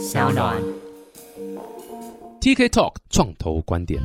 小暖。TK Talk 创投观点。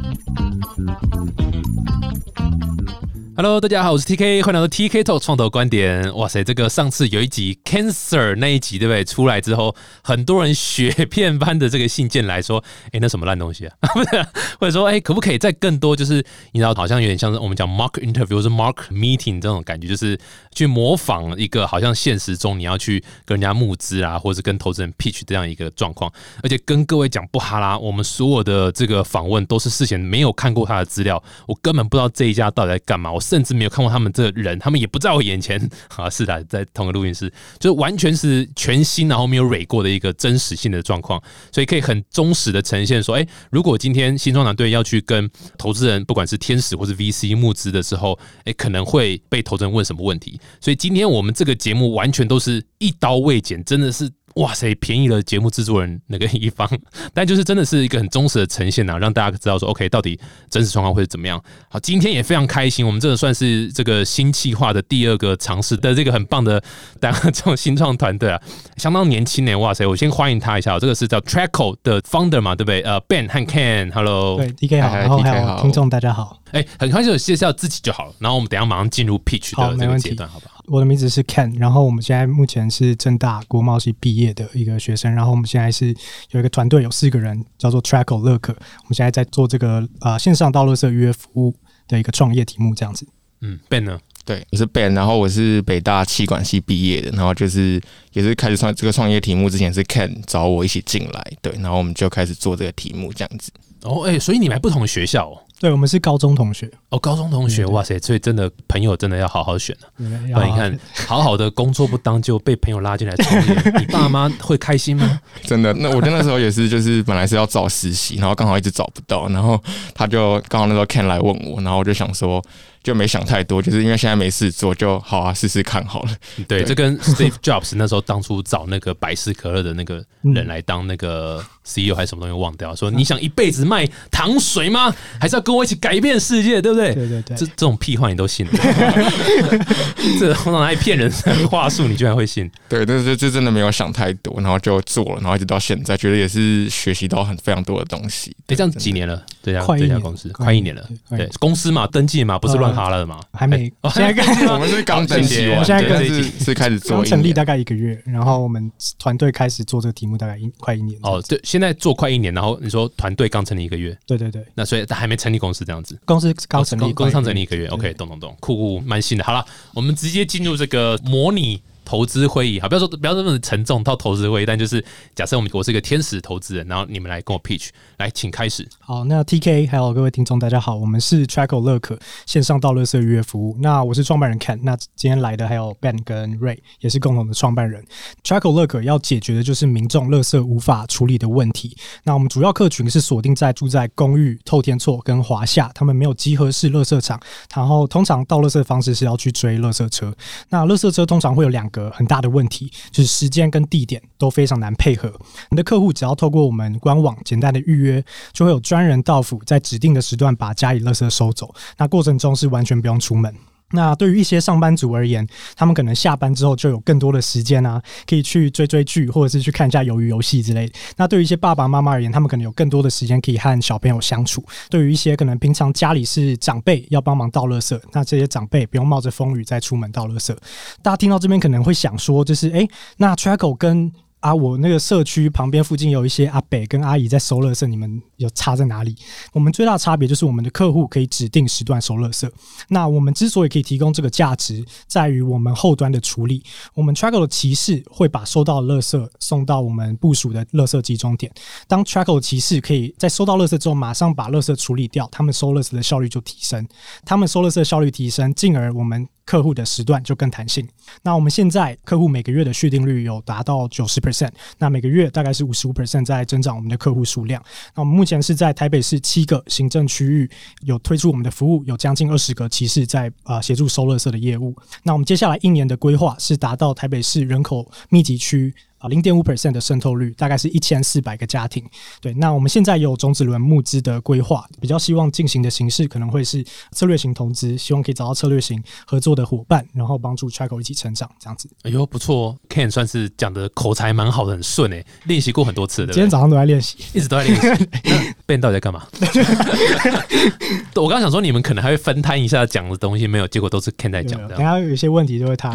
Hello，大家好，我是 TK，欢迎来到 TK Talk 创投观点。哇塞，这个上次有一集 Cancer 那一集，对不对？出来之后，很多人雪片般的这个信件来说，哎，那什么烂东西啊？不是，或者说，哎，可不可以再更多？就是你知道，好像有点像是我们讲 mock interview 或是 mock meeting 这种感觉，就是去模仿一个好像现实中你要去跟人家募资啊，或者是跟投资人 pitch 这样一个状况。而且跟各位讲不哈啦，我们说所有的这个访问都是事前没有看过他的资料，我根本不知道这一家到底在干嘛，我甚至没有看过他们这个人，他们也不在我眼前 啊。是的，在同个录音室，就完全是全新，然后没有蕊过的一个真实性的状况，所以可以很忠实的呈现说，哎，如果今天新创团队要去跟投资人，不管是天使或是 VC 募资的时候，哎，可能会被投资人问什么问题。所以今天我们这个节目完全都是一刀未剪，真的是。哇塞，便宜了节目制作人那个一方，但就是真的是一个很忠实的呈现啊，让大家知道说，OK，到底真实状况会是怎么样。好，今天也非常开心，我们这个算是这个新企划的第二个尝试的这个很棒的大家这种新创团队啊，相当年轻呢。哇塞，我先欢迎他一下，这个是叫 Trackle 的 founder 嘛，对不对？呃，Ben 和 Ken，Hello，对 DK 好，然后还有听众大家好。哎，很快就介绍自己就好了，然后我们等下马上进入 pitch 的这个阶段，好不好？我的名字是 Ken，然后我们现在目前是正大国贸系毕业的一个学生，然后我们现在是有一个团队，有四个人，叫做 Trackle 乐可，我们现在在做这个呃线上道路社预约服务的一个创业题目，这样子。嗯，Ben 呢？对，我是 Ben，然后我是北大气管系毕业的，然后就是也是开始创这个创业题目之前是 Ken 找我一起进来，对，然后我们就开始做这个题目这样子。哦，哎、欸，所以你们还不同学校哦？对，我们是高中同学哦，高中同学，哇塞！所以真的朋友真的要好好选了、啊。不然你看，好好的工作不当，就被朋友拉进来创业，你爸妈会开心吗？真的，那我那时候也是，就是本来是要找实习，然后刚好一直找不到，然后他就刚好那时候 Ken 来问我，然后我就想说。就没想太多，就是因为现在没事做，就好啊，试试看好了。对，这跟 Steve Jobs 那时候当初找那个百事可乐的那个人来当那个 CEO 还是什么东西忘掉，说你想一辈子卖糖水吗？还是要跟我一起改变世界，对不对？对对对，这这种屁话你都信？这通常爱骗人的话术，你居然会信？对，但是就真的没有想太多，然后就做了，然后一直到现在，觉得也是学习到很非常多的东西。哎，这样几年了？这家快这家公司快一年了，对，公司嘛，登记嘛，不是乱哈了的嘛？还没，现在刚 我们是刚登记完，我现在刚是是开始做，成立大概一个月，然后我们团队开始做这个题目大概一快一年。哦，对，现在做快一年，然后你说团队刚成立一个月，对对对，那所以还没成立公司这样子，公司刚成立，公司刚成立一个月，OK，懂懂懂，酷酷，蛮新的。好了，我们直接进入这个模拟。投资会议，好，不要说不要这么沉重到投资会议，但就是假设我们我是一个天使投资人，然后你们来跟我 pitch，来，请开始。好，那 TK 还有各位听众大家好，我们是 Trackle 乐可线上到乐色预约服务。那我是创办人 Ken，那今天来的还有 Ben 跟 Ray，也是共同的创办人。Trackle 乐可要解决的就是民众乐色无法处理的问题。那我们主要客群是锁定在住在公寓、透天厝跟华夏，他们没有集合式乐色场，然后通常到乐色的方式是要去追乐色车。那乐色车通常会有两个很大的问题。就是时间跟地点都非常难配合。你的客户只要透过我们官网简单的预约，就会有专人到府，在指定的时段把家里垃圾收走。那过程中是完全不用出门。那对于一些上班族而言，他们可能下班之后就有更多的时间啊，可以去追追剧，或者是去看一下鱿鱼游戏之类的。那对于一些爸爸妈妈而言，他们可能有更多的时间可以和小朋友相处。对于一些可能平常家里是长辈要帮忙倒垃圾，那这些长辈不用冒着风雨再出门倒垃圾。大家听到这边可能会想说，就是诶，那 Trackle 跟啊，我那个社区旁边附近有一些阿北跟阿姨在收垃圾，你们有差在哪里？我们最大的差别就是我们的客户可以指定时段收垃圾。那我们之所以可以提供这个价值，在于我们后端的处理。我们 track 的骑士会把收到的垃圾送到我们部署的垃圾集中点。当 track 的骑士可以在收到垃圾之后，马上把垃圾处理掉，他们收垃圾的效率就提升。他们收垃圾的效率提升，进而我们客户的时段就更弹性。那我们现在客户每个月的续订率有达到九十 percent，那每个月大概是五十五 percent 在增长我们的客户数量。那我们目前是在台北市七个行政区域有推出我们的服务，有将近二十个骑士在啊协助收垃圾的业务。那我们接下来一年的规划是达到台北市人口密集区。啊零点五 percent 的渗透率，大概是一千四百个家庭。对，那我们现在有种子轮募资的规划，比较希望进行的形式可能会是策略型投资，希望可以找到策略型合作的伙伴，然后帮助 Trackle 一起成长，这样子。哎呦，不错哦，Ken 算是讲的口才蛮好的，很顺哎，练习过很多次，的？今天早上都在练习，一直都在练习。Ben 到底在干嘛？我刚想说你们可能还会分摊一下讲的东西，没有，结果都是 Ken 在讲的。等下有一些问题就会他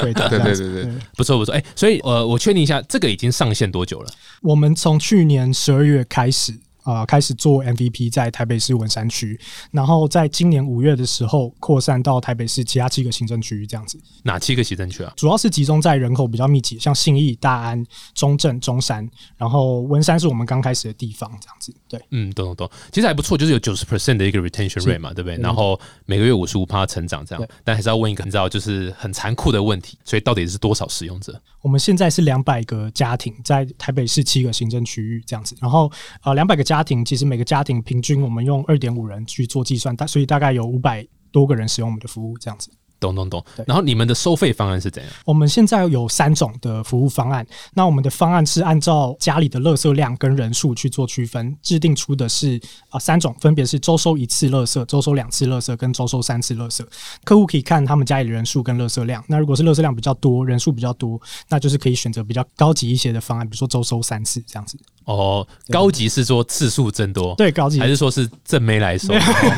回答。对对对对，不错不错。哎，所以呃，我确定一下，这个已经上线多久了？我们从去年十二月开始。啊，开始做 MVP 在台北市文山区，然后在今年五月的时候扩散到台北市其他七个行政区域，这样子。哪七个行政区啊？主要是集中在人口比较密集，像信义、大安、中正、中山，然后文山是我们刚开始的地方，这样子。对，嗯，懂懂懂，其实还不错，就是有九十 percent 的一个 retention rate 嘛，对不对？然后每个月五十五趴成长这样，但还是要问一个你知道就是很残酷的问题，所以到底是多少使用者？我们现在是两百个家庭在台北市七个行政区域这样子，然后啊两百个家庭其实每个家庭平均我们用二点五人去做计算，大所以大概有五百多个人使用我们的服务这样子。懂懂懂，然后你们的收费方案是怎样？我们现在有三种的服务方案。那我们的方案是按照家里的垃圾量跟人数去做区分，制定出的是啊三种，分别是周收一次垃圾、周收两次垃圾跟周收三次垃圾。客户可以看他们家里的人数跟垃圾量。那如果是垃圾量比较多、人数比较多，那就是可以选择比较高级一些的方案，比如说周收三次这样子。哦，高级是说次数增多，对，高级还是说是正没来收，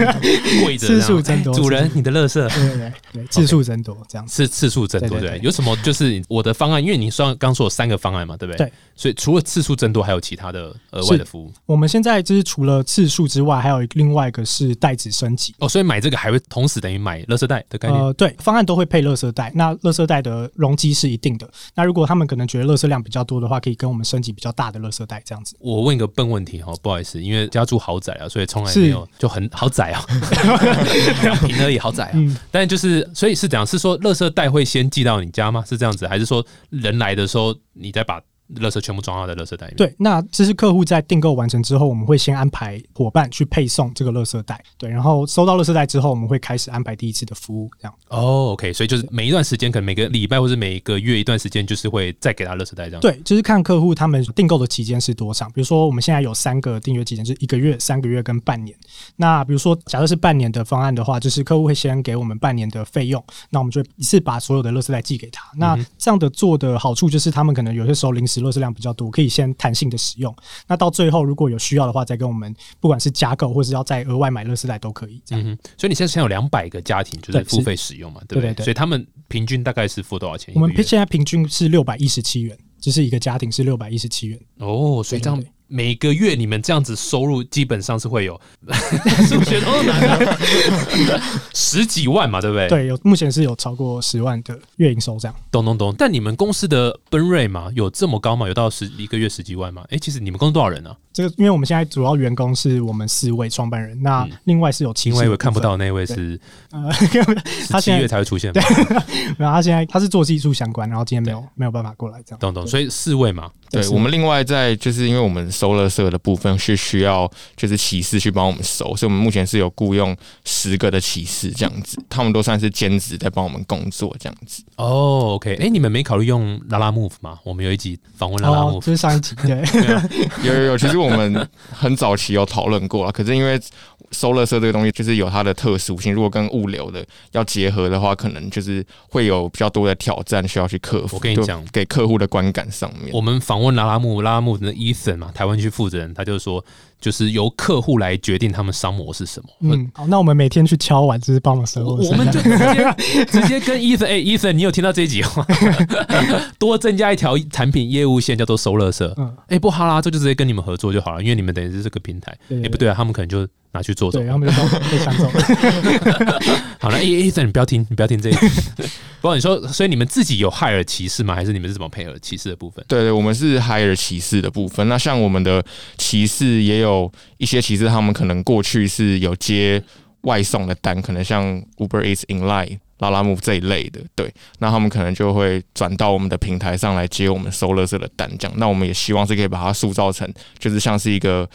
跪着次数增多，主人你的乐色，对对对，次数增多这样是次数增多对？有什么就是我的方案？因为你说刚说有三个方案嘛，对不对？对，所以除了次数增多，还有其他的额外的服务。我们现在就是除了次数之外，还有另外一个是袋子升级哦，所以买这个还会同时等于买乐色袋的概念。呃，对，方案都会配乐色袋，那乐色袋的容积是一定的。那如果他们可能觉得乐色量比较多的话，可以跟我们升级比较大的乐色袋这样子。我问一个。笨问题哈，不好意思，因为家住豪宅啊，所以从来没有就很豪宅啊，两 平而已，豪宅啊。但就是，所以是怎样？是说，垃圾袋会先寄到你家吗？是这样子，还是说人来的时候你再把？垃圾全部装好在垃圾袋里面。对，那这是客户在订购完成之后，我们会先安排伙伴去配送这个垃圾袋。对，然后收到垃圾袋之后，我们会开始安排第一次的服务。这样。哦，OK，所以就是每一段时间，可能每个礼拜或者每一个月一段时间，就是会再给他垃圾袋这样。对，就是看客户他们订购的期间是多长。比如说，我们现在有三个订阅期间，就是一个月、三个月跟半年。那比如说，假设是半年的方案的话，就是客户会先给我们半年的费用，那我们就一次把所有的垃圾袋寄给他。那这样的做的好处就是，他们可能有些时候临时垃圾量比较多。可以先弹性的使用，那到最后如果有需要的话，再跟我们不管是加购或是要再额外买乐视袋都可以。这样，所以你现在现在有两百个家庭就是付费使用嘛，对不对？所以他们平均大概是付多少钱？我们现在平均是六百一十七元，就是一个家庭是六百一十七元。哦，所以这样。每个月你们这样子收入基本上是会有 数学都难 十几万嘛，对不对？对，有目前是有超过十万的月营收这样。懂懂懂。但你们公司的奔瑞嘛，有这么高吗？有到十一个月十几万吗？哎，其实你们公司多少人呢？这个因为我们现在主要员工是我们四位创办人，那另外是有七位看不到那位是呃，他七月才会出现。对，然后他现在他是做技术相关，然后今天没有没有办法过来这样。懂懂。所以四位嘛，对我们另外在就是因为我们。收了社的部分是需要就是骑士去帮我们收，所以我们目前是有雇佣十个的骑士这样子，他们都算是兼职在帮我们工作这样子。哦，OK，哎，你们没考虑用拉拉 Move 吗？我们有一集访问拉拉 Move，这是上一集对，有有有，其实我们很早期有讨论过了，可是因为。收垃圾这个东西就是有它的特殊性，如果跟物流的要结合的话，可能就是会有比较多的挑战需要去克服。我跟你讲，给客户的观感上面，我们访问拉拉木拉拉木的 Ethan 嘛，台湾区负责人，他就说。就是由客户来决定他们商模是什么。嗯，好，那我们每天去敲碗，就是帮忙收。我们就直接直接跟 Ethan，哎，Ethan，你有听到这一集吗？多增加一条产品业务线，叫做收乐色。嗯，哎，不哈啦，这就直接跟你们合作就好了，因为你们等于是这个平台。哎，不对啊，他们可能就拿去做。对，他们就 被抢走。好了，哎，Ethan，你不要听，你不要听这一集。不过你说，所以你们自己有海尔骑士吗？还是你们是怎么配合骑士的部分？对对，我们是海尔骑士的部分。那像我们的骑士也有。一些骑士他们可能过去是有接外送的单，可能像 Uber Eats、Inline、拉拉木这一类的，对，那他们可能就会转到我们的平台上来接我们收乐色的单，这样。那我们也希望是可以把它塑造成，就是像是一个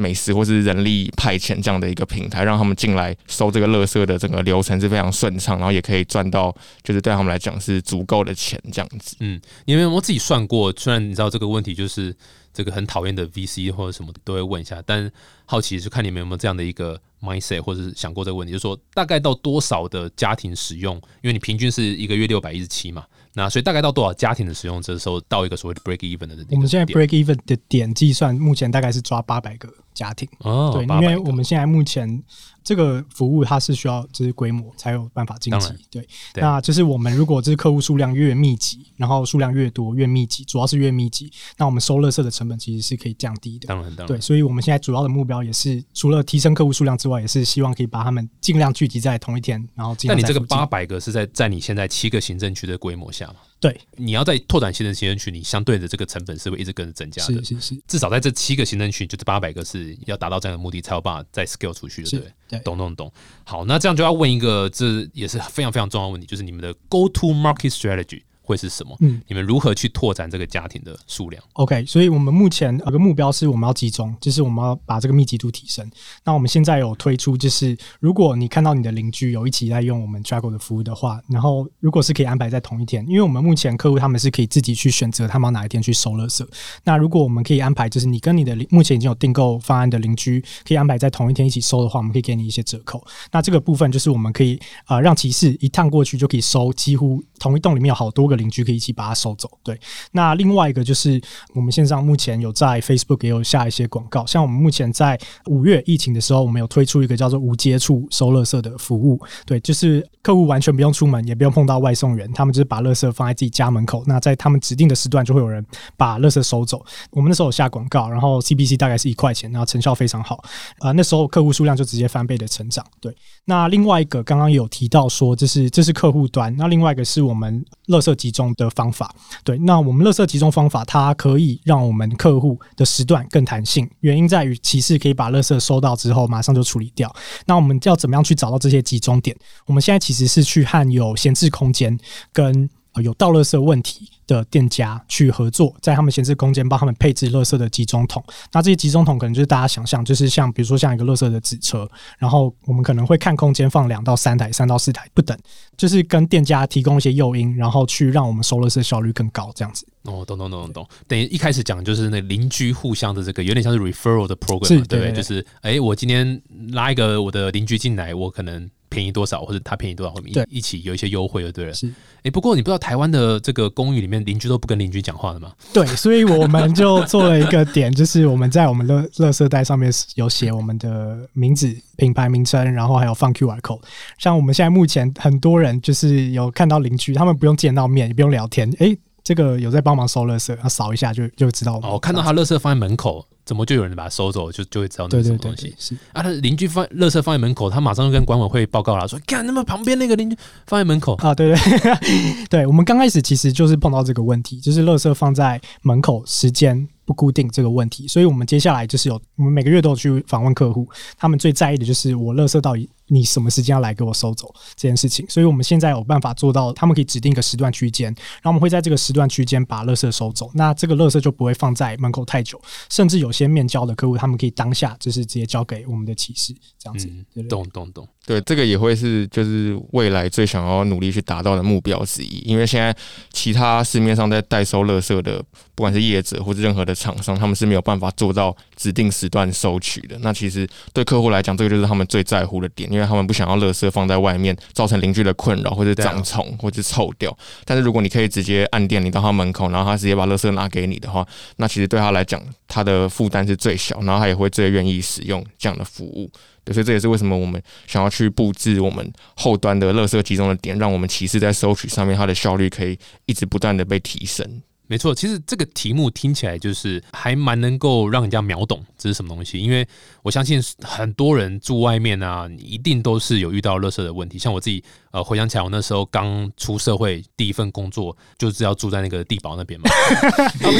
美食或是人力派遣这样的一个平台，让他们进来收这个垃圾的整个流程是非常顺畅，然后也可以赚到就是对他们来讲是足够的钱这样子。嗯，你们有没有自己算过？虽然你知道这个问题就是这个很讨厌的 VC 或者什么都会问一下，但好奇是看你们有没有这样的一个 mindset，或者是想过这个问题，就是说大概到多少的家庭使用？因为你平均是一个月六百一十七嘛，那所以大概到多少家庭的使用这时候到一个所谓的 break even 的我们现在 break even 的点计算，目前大概是抓八百个家庭。哦，对，因为我们现在目前这个服务它是需要就是规模才有办法晋级。对，对那就是我们如果这客户数量越密集，然后数量越多越密集，主要是越密集，那我们收垃圾的成本其实是可以降低的。当然当然对，所以我们现在主要的目标也是除了提升客户数量之外，也是希望可以把他们尽量聚集在同一天，然后尽但你这个八百个是在在你现在七个行政区的规模下嘛？对你要在拓展新的行政区，你相对的这个成本是会一直跟着增加的是。是是至少在这七个行政区，就这八百个是要达到这样的目的，才有办法再 scale 出去的，对不对？，懂懂懂。好，那这样就要问一个，这也是非常非常重要的问题，就是你们的 go to market strategy 会是什么？嗯你们如何去拓展这个家庭的数量？OK，所以我们目前有个目标是我们要集中，就是我们要把这个密集度提升。那我们现在有推出，就是如果你看到你的邻居有一起在用我们 Trago 的服务的话，然后如果是可以安排在同一天，因为我们目前客户他们是可以自己去选择他们要哪一天去收垃圾。那如果我们可以安排，就是你跟你的邻目前已经有订购方案的邻居可以安排在同一天一起收的话，我们可以给你一些折扣。那这个部分就是我们可以呃让骑士一趟过去就可以收，几乎同一栋里面有好多个邻居可以一起把它收走。对，那另外一个就是我们线上目前有在 Facebook 也有下一些广告，像我们目前在五月疫情的时候，我们有推出一个叫做无接触收垃圾的服务。对，就是客户完全不用出门，也不用碰到外送员，他们就是把垃圾放在自己家门口，那在他们指定的时段就会有人把垃圾收走。我们那时候有下广告，然后 CPC 大概是一块钱，然后成效非常好。啊，那时候客户数量就直接翻倍的成长。对，那另外一个刚刚有提到说，这是这是客户端，那另外一个是我们垃圾集中的方法。对，那我们垃圾集中方法，它可以让我们客户的时段更弹性，原因在于其实可以把垃圾收到之后马上就处理掉。那我们要怎么样去找到这些集中点？我们现在其实是去和有闲置空间跟有倒垃圾问题的店家去合作，在他们闲置空间帮他们配置垃圾的集中桶。那这些集中桶可能就是大家想象，就是像比如说像一个垃圾的纸车，然后我们可能会看空间放两到三台、三到四台不等，就是跟店家提供一些诱因，然后去让我们收垃圾效率更高，这样子。哦，懂懂懂懂懂。等于一开始讲就是那邻居互相的这个有点像是 referral 的 program，对不对？就是哎、我今天拉一个我的邻居进来，我可能便宜多少，或者他便宜多少，我一一起有一些优惠，就对了。是哎、不过你不知道台湾的这个公寓里面邻居都不跟邻居讲话的吗？对，所以我们就做了一个点，就是我们在我们的垃圾袋上面有写我们的名字、品牌名称，然后还有放 QR code。像我们现在目前很多人就是有看到邻居，他们不用见到面，也不用聊天，诶，这个有在帮忙收垃圾，他扫一下就就知道我们。哦，看到他垃圾放在门口，怎么就有人把它收走，就就会知道那是什么东西对。是。啊，他邻居放垃圾放在门口，他马上就跟管委会报告了，说看那么旁边那个邻居放在门口，啊，对对 对，我们刚开始其实就是碰到这个问题，就是垃圾放在门口时间不固定这个问题，所以我们接下来就是有我们每个月都有去访问客户，他们最在意的就是我垃圾到底你什么时间要来给我收走这件事情，所以我们现在有办法做到，他们可以指定一个时段区间，然后我们会在这个时段区间把垃圾收走，那这个垃圾就不会放在门口太久，甚至有些面交的客户，他们可以当下就是直接交给我们的骑士这样子，嗯对对对懂懂懂。对，这个也会是就是未来最想要努力去达到的目标之一。因为现在其他市面上在代收垃圾的，不管是业者或者任何的厂商，他们是没有办法做到指定时段收取的。那其实对客户来讲，这个就是他们最在乎的点，因为他们不想要垃圾放在外面，造成邻居的困扰，或者长虫，或者臭掉。但是如果你可以直接按电铃到他门口，然后他直接把垃圾拿给你的话，那其实对他来讲，他的负担是最小，然后他也会最愿意使用这样的服务。对，所以这也是为什么我们想要去布置我们后端的垃圾集中的点，让我们骑士在收取上面它的效率可以一直不断的被提升。没错，其实这个题目听起来就是还蛮能够让人家秒懂这是什么东西，因为我相信很多人住外面啊，你一定都是有遇到垃圾的问题。像我自己，呃，回想起来，我那时候刚出社会，第一份工作就是要住在那个地堡那边嘛，啊不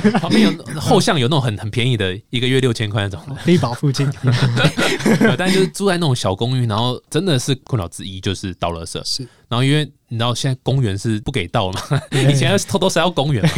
是，旁边有后巷有那种很很便宜的，一个月六千块那种，地堡附近 但就是住在那种小公寓，然后真的是困扰之一就是倒垃圾。是。然后因为你知道现在公园是不给到嘛，以前是偷偷塞到公园嘛，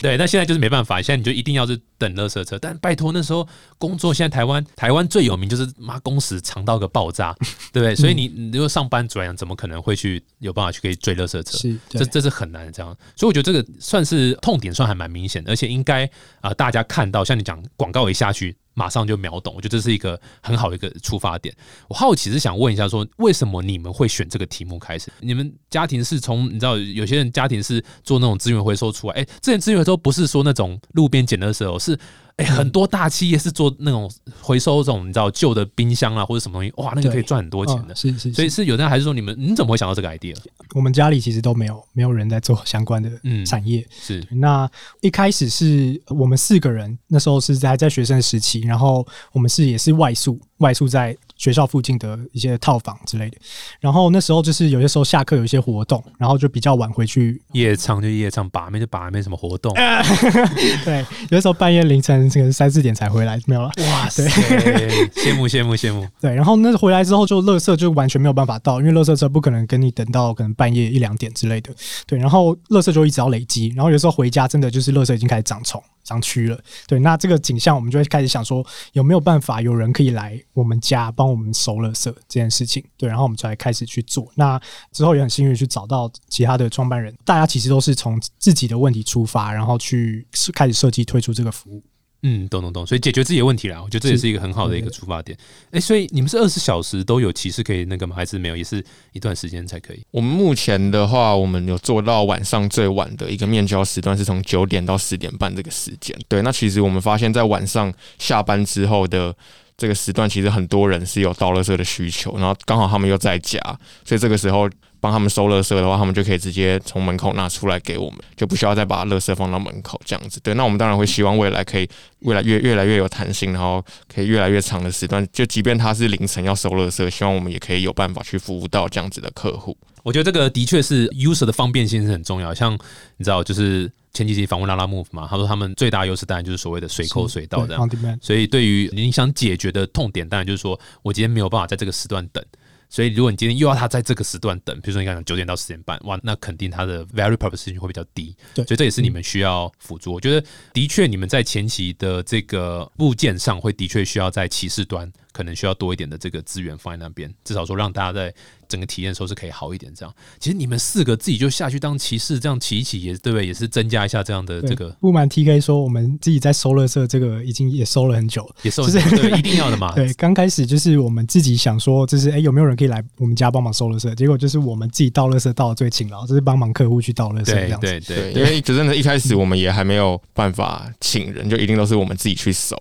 对，但现在就是没办法，现在你就一定要是等垃圾车。但拜托那时候工作，现在台湾台湾最有名就是妈工时长到个爆炸，对不对？所以你你如果上班族来讲，怎么可能会去有办法去可以追垃圾车？是，这这是很难的这样。所以我觉得这个算是痛点，算还蛮明显的，而且应该啊大家看到，像你讲广告一下去。马上就秒懂，我觉得这是一个很好的一个出发点。我好奇是想问一下，说为什么你们会选这个题目开始？你们家庭是从你知道有些人家庭是做那种资源回收出来，哎，之前资源回收不是说那种路边捡的时候是。哎，很多大企业是做那种回收这种，你知道旧的冰箱啊或者什么东西，哇，那个可以赚很多钱的。是是，所以是有的，还是说你们你怎么会想到这个 idea？我们家里其实都没有没有人在做相关的产业。是，那一开始是我们四个人，那时候是在在学生时期，然后我们是也是外宿，外宿在。学校附近的一些套房之类的，然后那时候就是有些时候下课有一些活动，然后就比较晚回去夜唱就夜唱，把妹就把妹，什么活动？对，有的时候半夜凌晨这个三四点才回来，没有了。哇塞，羡慕羡慕羡慕。对，然后那回来之后就垃圾就完全没有办法到，因为垃圾车不可能跟你等到可能半夜一两点之类的。对，然后垃圾就一直要累积，然后有时候回家真的就是垃圾已经开始长虫。商区了，对，那这个景象我们就会开始想说，有没有办法有人可以来我们家帮我们收垃圾这件事情，对，然后我们才开始去做。那之后也很幸运去找到其他的创办人，大家其实都是从自己的问题出发，然后去开始设计推出这个服务。嗯，懂懂懂，所以解决自己的问题啦，我觉得这也是一个很好的一个出发点。哎，所以你们是二十小时都有骑士可以那个吗？还是没有？也是一段时间才可以？我们目前的话，我们有做到晚上最晚的一个面交时段，是从九点到十点半这个时间。对，那其实我们发现，在晚上下班之后的这个时段，其实很多人是有到垃圾的需求，然后刚好他们又在家，所以这个时候。帮他们收垃圾的话，他们就可以直接从门口拿出来给我们，就不需要再把垃圾放到门口这样子。对，那我们当然会希望未来可以未来越越来越有弹性，然后可以越来越长的时段。就即便他是凌晨要收垃圾，希望我们也可以有办法去服务到这样子的客户。我觉得这个的确是 user 的方便性是很重要。像你知道，就是前几期访问拉拉 move 嘛，他说他们最大优势当然就是所谓的随口随到这样。所以对于你想解决的痛点，当然就是说我今天没有办法在这个时段等。所以，如果你今天又要他在这个时段等，比如说你刚讲九点到十点半，哇，那肯定他的 value proposition 会比较低。对，所以这也是你们需要辅助。我觉得的确，你们在前期的这个部件上，会的确需要在骑士端。可能需要多一点的这个资源放在那边，至少说让大家在整个体验的时候是可以好一点。这样，其实你们四个自己就下去当骑士，这样骑一骑也对不对？也是增加一下这样的这个。不瞒 T K 说，我们自己在收乐色这个已经也收了很久了，也收就是对，一定要的嘛。对，刚开始就是我们自己想说，就是哎有没有人可以来我们家帮忙收乐色？结果就是我们自己倒乐色倒的最勤劳，就是帮忙客户去倒乐色这样子。对对对，因为真的，一开始我们也还没有办法请人，就一定都是我们自己去收。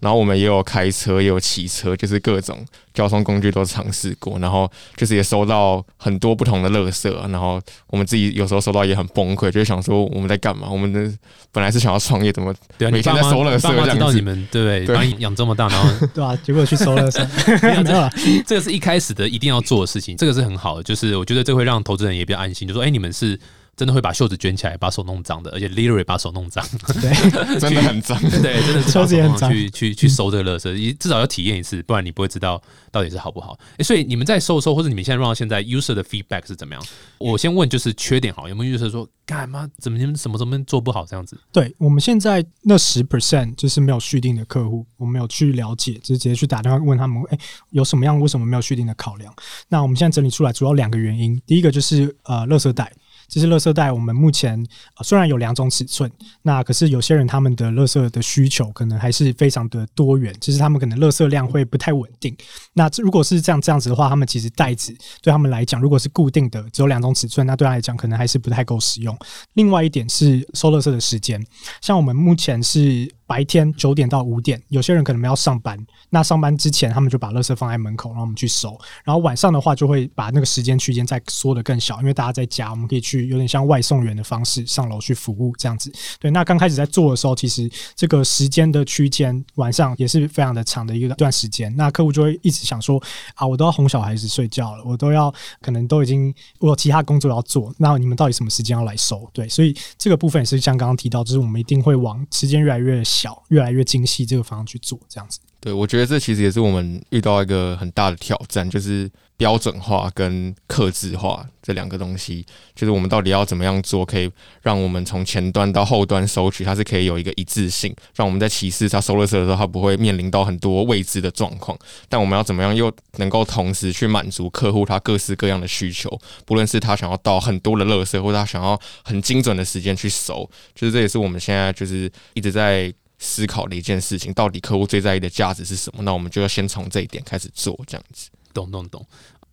然后我们也有开车，也有骑车，就是各种交通工具都尝试过。然后就是也收到很多不同的垃圾，然后我们自己有时候收到也很崩溃，就想说我们在干嘛？我们的本来是想要创业，怎么每天在收垃圾？这样知道你们对不对？把你养这么大，然后 对啊，结果去收垃圾，没有了。这个是一开始的一定要做的事情，这个是很好的，就是我觉得这会让投资人也比较安心，就说哎，你们是。真的会把袖子卷起来，把手弄脏的，而且 literally 把手弄脏，对，真的很脏，对，真的是袖子很脏，去去去收这个垃圾，至少要体验一次，不然你不会知道到底是好不好。哎，所以你们在收收，或者你们现在 run 到现在，user 的 feedback 是怎么样？我先问，就是缺点好，有没有 user 说干嘛？怎么你们什么什么做不好这样子？对我们现在那十 percent 就是没有续订的客户，我们有去了解，就直接去打电话问他们，哎，有什么样为什么没有续订的考量？那我们现在整理出来主要两个原因，第一个就是呃，垃圾袋。其实，乐色袋我们目前虽然有两种尺寸，那可是有些人他们的乐色的需求可能还是非常的多元，其实他们可能乐色量会不太稳定。那如果是这样这样子的话，他们其实袋子对他们来讲，如果是固定的只有两种尺寸，那对他来讲可能还是不太够使用。另外一点是收乐色的时间，像我们目前是。白天九点到五点，有些人可能要上班，那上班之前他们就把垃圾放在门口，让我们去收。然后晚上的话，就会把那个时间区间再缩得更小，因为大家在家，我们可以去有点像外送员的方式上楼去服务这样子。对，那刚开始在做的时候，其实这个时间的区间晚上也是非常的长的一个段时间。那客户就会一直想说啊，我都要哄小孩子睡觉了，我都要可能都已经我有其他工作要做，那你们到底什么时间要来收？对，所以这个部分也是像刚刚提到，就是我们一定会往时间越来越。小越来越精细，这个方向去做这样子。对，我觉得这其实也是我们遇到一个很大的挑战，就是标准化跟克制化这两个东西，就是我们到底要怎么样做，可以让我们从前端到后端收取，它是可以有一个一致性，让我们在歧视它收垃圾的时候，它不会面临到很多未知的状况。但我们要怎么样又能够同时去满足客户他各式各样的需求，不论是他想要倒很多的垃圾，或者他想要很精准的时间去收，就是这也是我们现在就是一直在。思考的一件事情，到底客户最在意的价值是什么？那我们就要先从这一点开始做，这样子。懂懂懂。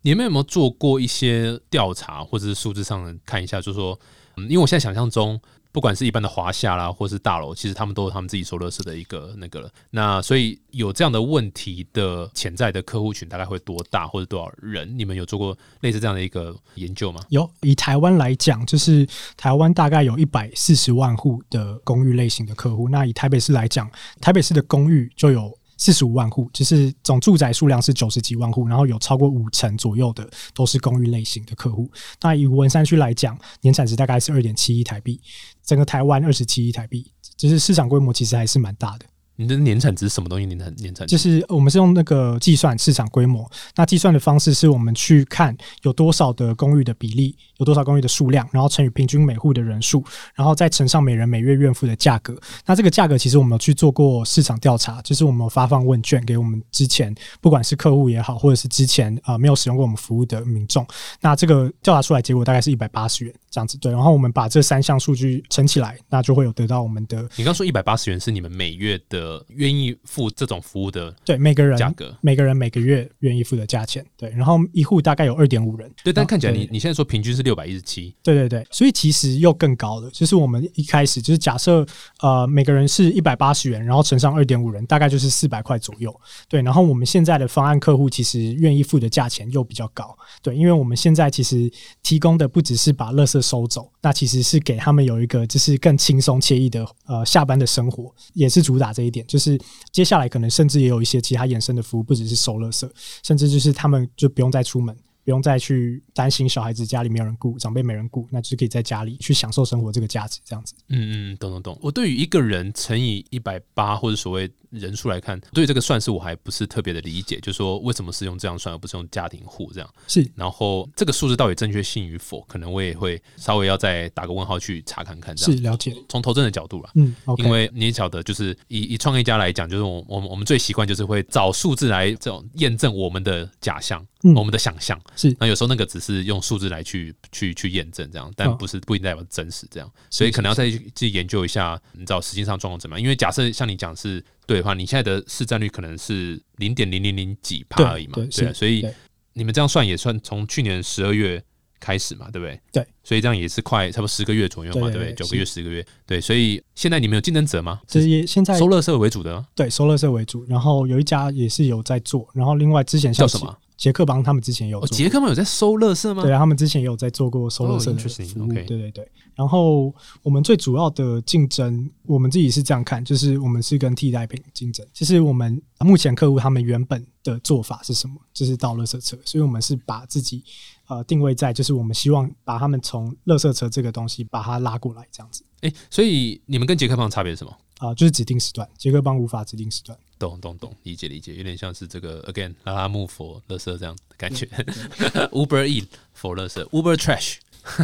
你们有没有做过一些调查，或者是数字上的看一下？就是说，嗯，因为我现在想象中。不管是一般的华夏啦，或是大楼，其实他们都有他们自己收乐视的一个那个了。那所以有这样的问题的潜在的客户群大概会多大，或者多少人？你们有做过类似这样的一个研究吗？有，以台湾来讲，就是台湾大概有一百四十万户的公寓类型的客户。那以台北市来讲，台北市的公寓就有。四十五万户，就是总住宅数量是九十几万户，然后有超过五成左右的都是公寓类型的客户。那以文山区来讲，年产值大概是二点七亿台币，整个台湾二十七亿台币，就是市场规模其实还是蛮大的。你的年产值是什么东西？年产年产就是我们是用那个计算市场规模。那计算的方式是我们去看有多少的公寓的比例，有多少公寓的数量，然后乘以平均每户的人数，然后再乘上每人每月月付的价格。那这个价格其实我们有去做过市场调查，就是我们有发放问卷给我们之前不管是客户也好，或者是之前啊没有使用过我们服务的民众。那这个调查出来结果大概是一百八十元这样子。对，然后我们把这三项数据乘起来，那就会有得到我们的。你刚说一百八十元是你们每月的。呃，愿意付这种服务的对每个人价格，每个人每个月愿意付的价钱，对，然后一户大概有二点五人，对，但看起来你你现在说平均是六百一十七，对对对，所以其实又更高了。就是我们一开始就是假设呃每个人是一百八十元，然后乘上二点五人，大概就是四百块左右，对。然后我们现在的方案客户其实愿意付的价钱又比较高，对，因为我们现在其实提供的不只是把垃圾收走，那其实是给他们有一个就是更轻松惬意的呃下班的生活，也是主打这一。点就是接下来可能甚至也有一些其他衍生的服务，不只是收垃圾，甚至就是他们就不用再出门。不用再去担心小孩子家里没有人顾，长辈没人顾，那就是可以在家里去享受生活这个价值，这样子。嗯嗯，懂懂懂。我对于一个人乘以一百八或者所谓人数来看，对这个算式我还不是特别的理解，就是说为什么是用这样算，而不是用家庭户这样？是。然后这个数字到底正确性与否，可能我也会稍微要再打个问号去查看看。这样是了解。从投资的角度啦，嗯，因为你也晓得，就是以以创业家来讲，就是我我们我们最习惯就是会找数字来这种验证我们的假象。我们的想象是，那有时候那个只是用数字来去去去验证这样，但不是不一定代表真实这样，所以可能要再去研究一下，你知道实际上状况怎么样？因为假设像你讲是对的话，你现在的市占率可能是零点零零零几帕而已嘛，对，所以你们这样算也算从去年十二月开始嘛，对不对？对，所以这样也是快差不多十个月左右嘛，对不对？九个月十个月，对，所以现在你们有竞争者吗？是也现在收乐社为主的，对，收乐社为主，然后有一家也是有在做，然后另外之前叫什么？杰克邦他们之前有，杰克邦有在收乐色吗？对啊，他们之前也有在做过收乐色的服务。对对对。然后我们最主要的竞争，我们自己是这样看，就是我们是跟替代品竞争。其实我们目前客户他们原本的做法是什么？就是倒乐色车，所以我们是把自己呃定位在，就是我们希望把他们从乐色车这个东西把它拉过来，这样子。哎，所以你们跟杰克邦差别是什么？啊，就是指定时段，杰克邦无法指定时段。懂懂懂，理解理解，有点像是这个 again 拉拉木 for 乐色这样的感觉，Uber E for 乐色，Uber Trash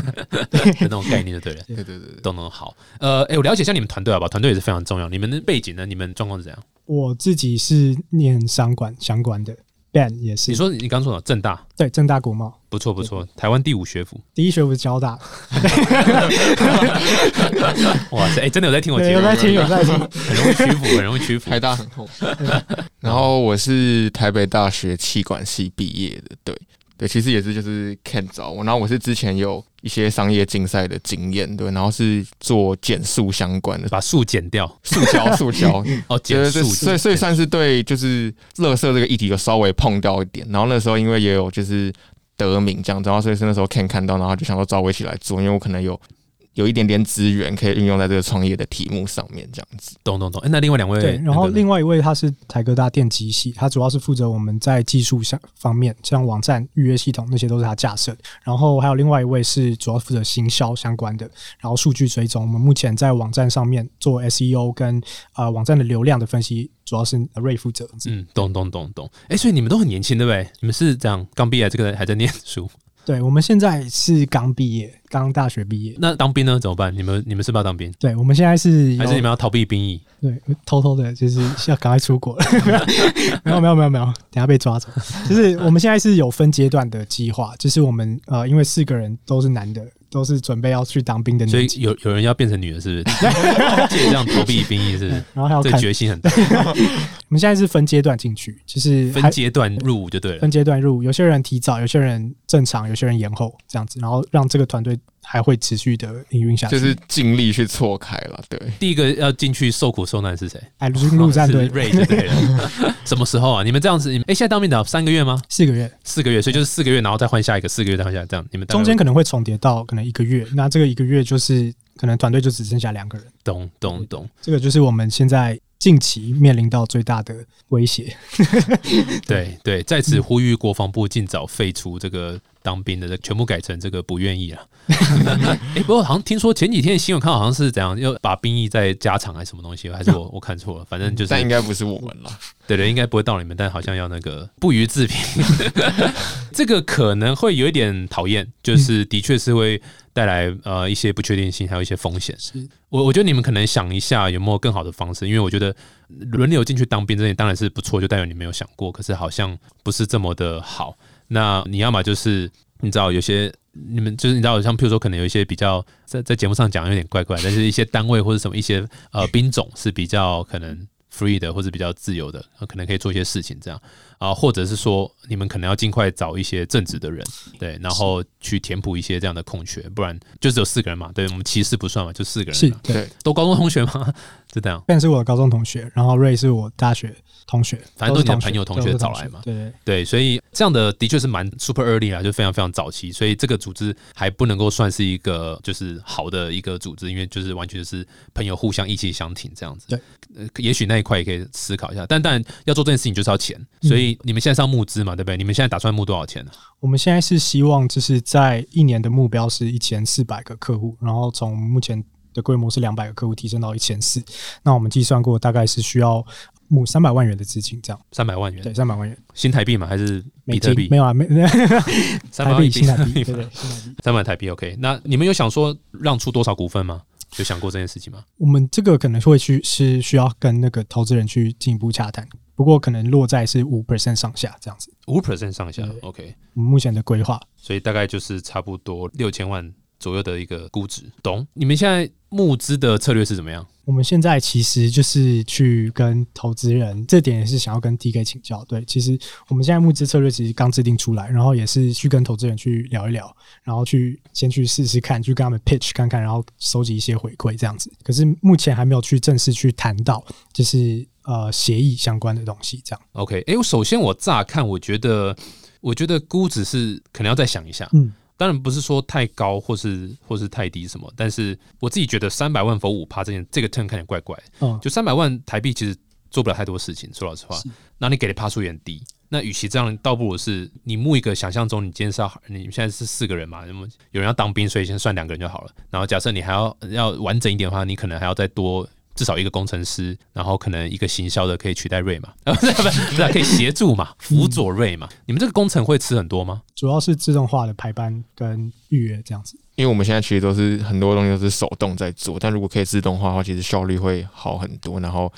的那种概念就对了。对对对，懂懂好。呃，哎，我了解一下你们团队好吧？团队也是非常重要。你们的背景呢？你们状况是怎样？我自己是念商管相关的。Ben 也是，你说你刚说的正大，对正大国贸，不错不错，台湾第五学府，第一学府是交大。哇塞，哎，真的有在听我节目，有在听有在听，很容易屈服，很容易屈服。台大很厚，然后我是台北大学气管系毕业的，对。对，其实也是就是 Ken 找我，然后我是之前有一些商业竞赛的经验，对，然后是做减速相关的，把树减掉，塑胶塑胶哦，减速，所以所以算是对，就是乐色这个议题有稍微碰到一点，然后那时候因为也有就是得名这样，然后所以是那时候 Ken 看到，然后就想说找我一起来做，因为我可能有有一点点资源可以运用在这个创业的题目上面，这样子。懂懂懂。哎，那另外两位，对，然后另外一位他是台科大电机系，他主要是负责我们在技术上方面，像网站预约系统那些都是他架设的。然后还有另外一位是主要负责行销相关的，然后数据追踪。我们目前在网站上面做 SEO 跟呃网站的流量的分析，主要是瑞负责。嗯，懂懂懂懂。哎，所以你们都很年轻，对不对？你们是这样刚毕业，这个还在念书。对，我们现在是刚毕业，刚大学毕业。那当兵呢？怎么办？你们你们是不是要当兵？对，我们现在是还是你们要逃避兵役？对，偷偷的，就是要赶快出国 了。没有没有没有没有，等下被抓走。就是我们现在是有分阶段的计划，就是我们呃，因为四个人都是男的，都是准备要去当兵的所以，有有人要变成女的，是不是？借这样逃避兵役，是不是？这然后还要看。决心很大，我们现在是分阶段进去，就是还分阶段入伍就对了分。阶段入，有些人提早，有些人正常，有些人延后，这样子，然后让这个团队还会持续的营运下去。就是尽力去错开了，对。第一个要进去受苦受难是谁？哎，陆陆战队是瑞就对了。什么时候啊？你们这样子，你们哎，现在当兵的三个月吗？四个月，四个月，所以就是四个月，然后再换下一个，四个月再换下一个，这样你们中间可能会重叠到可能一个月，那这个一个月就是可能团队就只剩下两个人。懂懂懂。这个就是我们现在近期面临到最大的威胁。对对，在此呼吁国防部尽早废除这个当兵的，这全部改成这个不愿意了。哎、不过好像听说前几天新闻看好像是怎样，要把兵役再加长还是什么东西，还是我 我看错了？反正就是但应该不是我们了。对对，应该不会到你们，但好像要那个不予置评。这个可能会有一点讨厌，就是的确是会带来呃一些不确定性，还有一些风险。是我我觉得你们可能想一下有没有更好的方式，因为我觉得轮流进去当兵这点当然是不错，就代表你没有想过，可是好像不是这么的好。那你要么就是你知道有些你们就是你知道像譬如说可能有一些比较在在节目上讲有点怪怪，但是一些单位或者什么一些呃兵种是比较可能 free 的或者比较自由的，呃可能可以做一些事情这样。啊、或者是说你们可能要尽快找一些正直的人，对，然后去填补一些这样的空缺，不然就只有四个人嘛，对我们骑士不算嘛，就四个人嘛，是对。对，都高中同学吗？就这样。Ben 是我的高中同学，然后 Ray 是我大学同学，反正都是你的朋友同学找来嘛。对对，对，所以这样的的确是蛮 super early 啊，就非常非常早期，所以这个组织还不能够算是一个就是好的一个组织，因为就是完全就是朋友互相意气相挺这样子。对，呃，也许那一块也可以思考一下，但但要做这件事情就是要钱，所以你们现在是要募资嘛，对不对？你们现在打算募多少钱呢？我们现在是希望就是在一年的目标是一千四百个客户，然后从目前的规模是两百个客户提升到一千四，那我们计算过大概是需要募三百万元的资金，这样三百万元对，三百万元新台币嘛？还是比特币没？有啊，没 三百万台币新台币，币对对。三百台币 OK。那你们有想说让出多少股份吗？有想过这件事情吗？我们这个可能会去是需要跟那个投资人去进一步洽谈，不过可能落在是五 percent 上下这样子。五 percent 上下，OK。我们目前的规划所以大概就是差不多六千万左右的一个估值。懂？你们现在募资的策略是怎么样？我们现在其实就是去跟投资人，这点也是想要跟 TK 请教。对，其实我们现在募资策略其实刚制定出来，然后也是去跟投资人去聊一聊，然后去先去试试看，去跟他们 pitch 看看，然后收集一些回馈这样子。可是目前还没有去正式去谈到，就是呃协议相关的东西这样。OK，哎、我首先我乍看，我觉得，我觉得估值是可能要再想一下。嗯，当然不是说太高或是或是太低什么，但是我自己觉得三百万否五趴这件这个 turn 看起来怪怪的，嗯，就三百万台币其实做不了太多事情，说老实话，那你给的趴数也很低。那与其这样，倒不如是你募一个想象中，你今天是要你现在是四个人嘛，那么有人要当兵，所以先算两个人就好了。然后假设你还要要完整一点的话，你可能还要再多至少一个工程师，然后可能一个行销的可以取代瑞嘛，啊 不是不是不是可以协助嘛，辅佐瑞嘛。你们这个工程会吃很多吗？主要是自动化的排班跟预约这样子。因为我们现在其实都是很多东西都是手动在做，但如果可以自动化的话，其实效率会好很多。然后，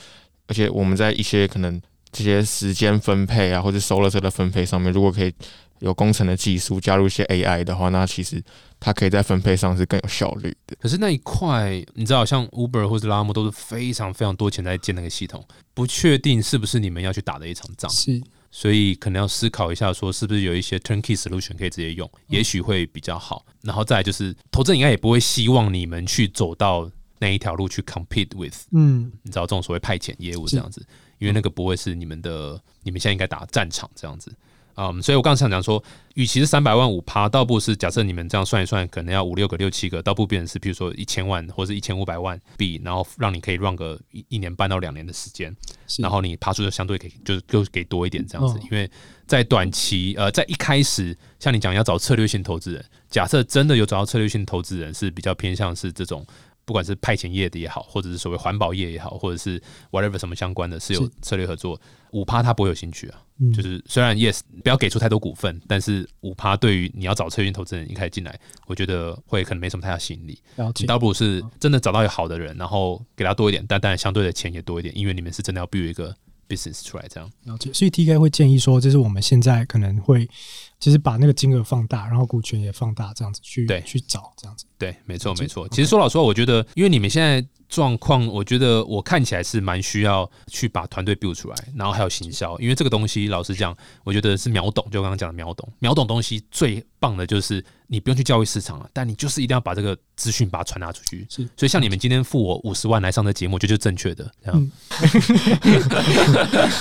而且我们在一些可能这些时间分配啊，或者收了车的分配上面，如果可以有工程的技术加入一些 AI 的话，那其实它可以在分配上是更有效率的。可是那一块，你知道，像 Uber 或者拉莫都是非常非常多钱在建那个系统，不确定是不是你们要去打的一场仗。是所以可能要思考一下，说是不是有一些 turnkey solution 可以直接用，也许会比较好。然后再来就是，投资人应该也不会希望你们去走到那一条路去 compete with，嗯，你知道这种所谓派遣业务这样子，因为那个不会是你们的，你们现在应该打战场这样子。嗯，所以我刚才想讲说，与其是三百万五趴，倒不是假设你们这样算一算，可能要五六个、六七个，倒不变成是，比如说一千万或者一千五百万币，然后让你可以 run 个一一年半到两年的时间，然后你爬出就相对给就是就给多一点这样子嗯，因为在短期呃，在一开始像你讲要找策略性投资人，假设真的有找到策略性投资人是比较偏向是这种。不管是派遣业的也好，或者是所谓环保业也好，或者是 whatever 什么相关的，是有策略合作，五趴他不会有兴趣啊。嗯。就是虽然 yes 不要给出太多股份，但是五趴对于你要找策略投资人一开始进来，我觉得会可能没什么太大吸引力。你倒不如是真的找到一个好的人，然后给他多一点，但当然相对的钱也多一点，因为你们是真的要 build 一个 business 出来，这样。了解，所以 TK 会建议说，就是我们现在可能会，就是把那个金额放大，然后股权也放大，这样子去对。去找这样子。对，没错没错。其实说老实话，我觉得因为你们现在状况，我觉得我看起来是蛮需要去把团队 build 出来，然后还有行销，因为这个东西老实讲，我觉得是秒懂，就刚刚讲的秒懂，秒懂东西最棒的就是你不用去教育市场了，但你就是一定要把这个资讯把它传达出去。是所以像你们今天付我五十万来上这节目，就就是正确的，这样。嗯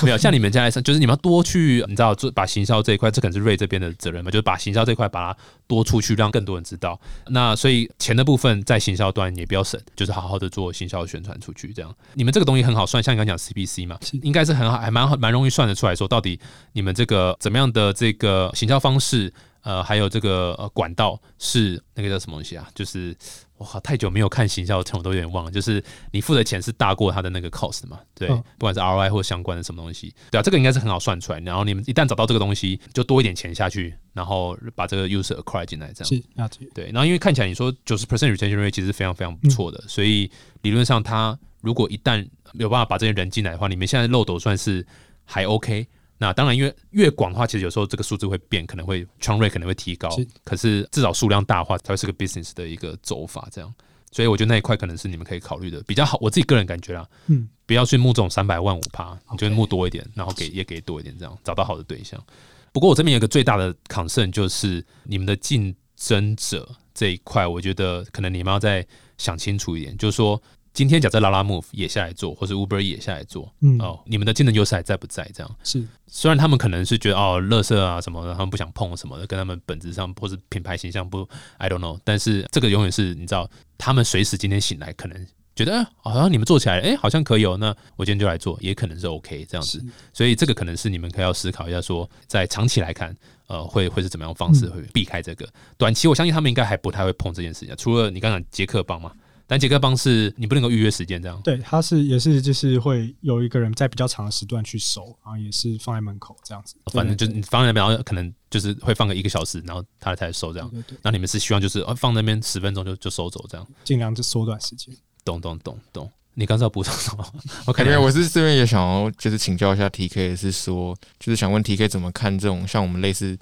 没有像你们家来上，就是你们要多去，你知道做把行销这一块，这可能是瑞这边的责任嘛，就是把行销这一块把它多出去，让更多人知道。那所以钱的部分在行销端也不要省，就是好好的做行销宣传出去。这样，你们这个东西很好算，像你刚刚讲 CPC 嘛，应该是很好，还蛮好蛮容易算得出来说，到底你们这个怎么样的这个行销方式。呃，还有这个呃管道是那个叫什么东西啊？就是哇，太久没有看行销我都有点忘了。就是你付的钱是大过他的那个 cost 嘛？对，嗯不管是 ROI 或相关的什么东西，对啊，这个应该是很好算出来。然后你们一旦找到这个东西，就多一点钱下去，然后把这个 user acquire 进来，这样是了解，对。然后因为看起来你说九十 percent retention rate 其实非常非常不错的，嗯所以理论上他如果一旦没有办法把这些人进来的话，你们现在漏斗算是还 OK。那当然，因为越广的话，其实有时候这个数字会变，可能会 churn rate 可能会提高是，可是至少数量大化才会是个 business 的一个走法，这样。所以我觉得那一块可能是你们可以考虑的比较好。我自己个人感觉啦，嗯，不要去募这种三百万五趴，你就募多一点，然后给也给多一点，这样找到好的对象。不过我这边有一个最大的 concern 就是你们的竞争者这一块，我觉得可能你们要再想清楚一点，就是说。今天假设拉拉 move 也下来做，或是 Uber 也下来做，嗯哦，你们的竞争优势还在不在？这样，是虽然他们可能是觉得哦，乐色啊什么的，他们不想碰什么的，跟他们本质上或是品牌形象不，I don't know。但是这个永远是你知道，他们随时今天醒来，可能觉得、哎好像你们做起来，哎、好像可以哦，那我今天就来做，也可能是 OK 这样子。所以这个可能是你们可以要思考一下说在长期来看，呃，会会是怎么样的方式会避开这个。短期我相信他们应该还不太会碰这件事情，除了你刚刚讲杰克帮嘛。但杰克邦是你不能够预约时间这样，对，他是也是就是会有一个人在比较长的时段去收，然后也是放在门口这样子。反正就是你放在那边，然后可能就是会放个一个小时，然后他才收这样。对对对，那你们是希望就是哦放那边十分钟就就收走这样，尽量就缩短时间。懂懂懂懂。你刚才要补充什么？？OK，没有，我是这边也想要就是请教一下 TK，是说就是想问 TK 怎么看这种像我们类似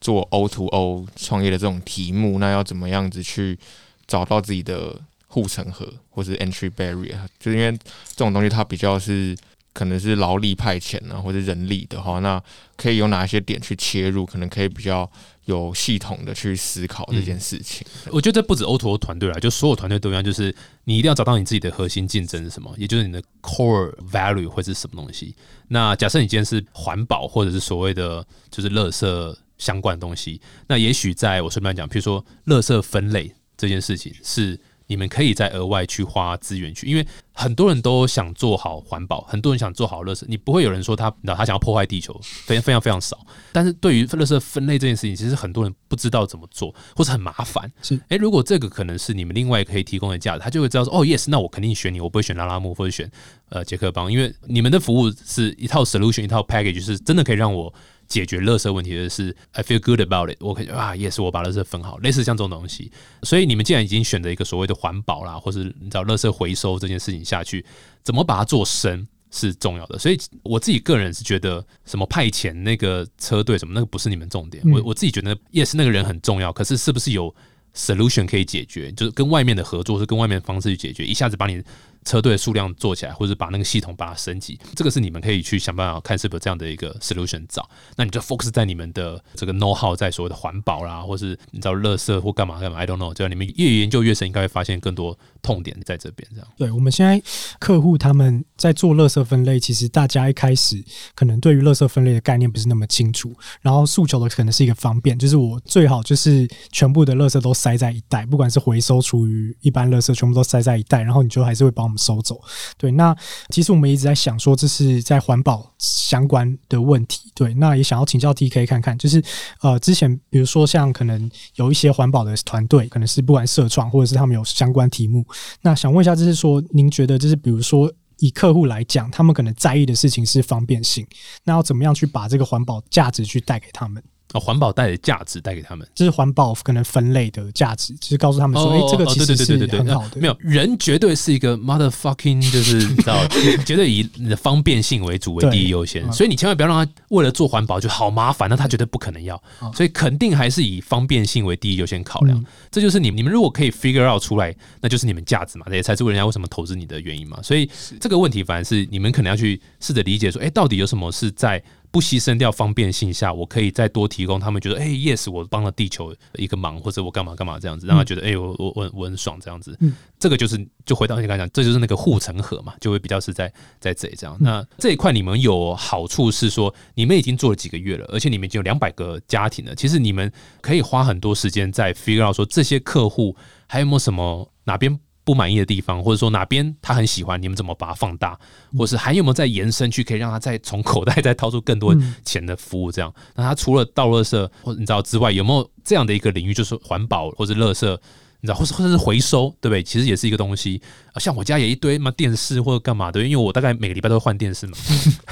做 O to O 创业的这种题目，那要怎么样子去找到自己的护城河或是 entry barrier？就是因为这种东西它比较是可能是劳力派遣啊，或者人力的话，那可以有哪些点去切入？可能可以比较有系统的去思考这件事情。我觉得这不止 O to O 团队啦，就所有团队都一样，就是你一定要找到你自己的核心竞争是什么，也就是你的 core value 会是什么东西。那假设你今天是环保或者是所谓的就是垃圾相关的东西，那也许在我顺便讲，譬如说垃圾分类这件事情是。你们可以再额外去花资源去，因为很多人都想做好环保，很多人想做好垃圾，你不会有人说他，那他想要破坏地球，非常非常非常少。但是对于垃圾分类这件事情，其实很多人不知道怎么做，或是很麻烦。是诶，如果这个可能是你们另外可以提供的价值，他就会知道说，哦，yes，那我肯定选你，我不会选拉拉木或者选呃杰克邦，因为你们的服务是一套 solution，一套 package，是真的可以让我解决垃圾问题的是，I feel good about it，我可以啊，yes，我把垃圾分好，类似像这种东西。所以你们既然已经选择一个所谓的环保啦，或是你知道垃圾回收这件事情下去，怎么把它做深？是重要的，所以我自己个人是觉得，什么派遣那个车队什么那个不是你们重点，嗯我我自己觉得，yes 那个人很重要，可是是不是有 solution 可以解决，就是跟外面的合作是跟外面的方式去解决，一下子把你车队数量做起来，或者把那个系统把它升级，这个是你们可以去想办法看是不是这样的一个 solution 找。那你就 focus 在你们的这个 know how 在所谓的环保啦，或是你知道垃圾或干嘛干嘛，I don't know。就你们越研究越深，应该会发现更多痛点在这边。这样，对我们现在客户他们在做垃圾分类，其实大家一开始可能对于垃圾分类的概念不是那么清楚，然后诉求的可能是一个方便，就是我最好就是全部的垃圾都塞在一袋，不管是回收厨余、一般垃圾，全部都塞在一袋，然后你就还是会帮我们收走。对，那其实我们一直在想说，这是在环保相关的问题。对，那也想要请教 TK 看看，就是呃，之前比如说像可能有一些环保的团队，可能是不管社创或者是他们有相关题目，那想问一下，就是说您觉得就是比如说以客户来讲，他们可能在意的事情是方便性，那要怎么样去把这个环保价值去带给他们？啊，环保带的价值带给他们，就是环保可能分类的价值，就是告诉他们说，哎，这个其实是很好的。没有人绝对是一个 motherfucking，就是你知道，绝对以你的方便性为主为第一优先，所以你千万不要让他为了做环保就好麻烦，那他绝对不可能要，所以肯定还是以方便性为第一优先考量。这就是你你们如果可以 figure out 出来，那就是你们价值嘛，这也才是为人家为什么投资你的原因嘛。所以这个问题反而是你们可能要去试着理解说，哎，到底有什么是在。不牺牲掉方便性下，我可以再多提供他们觉得，哎，yes，我帮了地球一个忙，或者我干嘛干嘛这样子，让他觉得，哎，我我我我很爽这样子。这个就是就回到你刚才讲，这就是那个护城河嘛，就会比较是在在这里这样。那这一块你们有好处是说，你们已经做了几个月了，而且你们已经有两百个家庭了。其实你们可以花很多时间在 figure out 说这些客户还有没有什么哪边。不满意的地方，或者说哪边他很喜欢，你们怎么把它放大，或是还有没有再延伸去，可以让他再从口袋再掏出更多钱的服务？这样，那他除了倒垃圾或你知道之外，有没有这样的一个领域，就是环保或者垃圾？你知道，或者或者是回收，对不对？其实也是一个东西。像我家也一堆嘛电视或者干嘛的，因为我大概每个礼拜都会换电视嘛。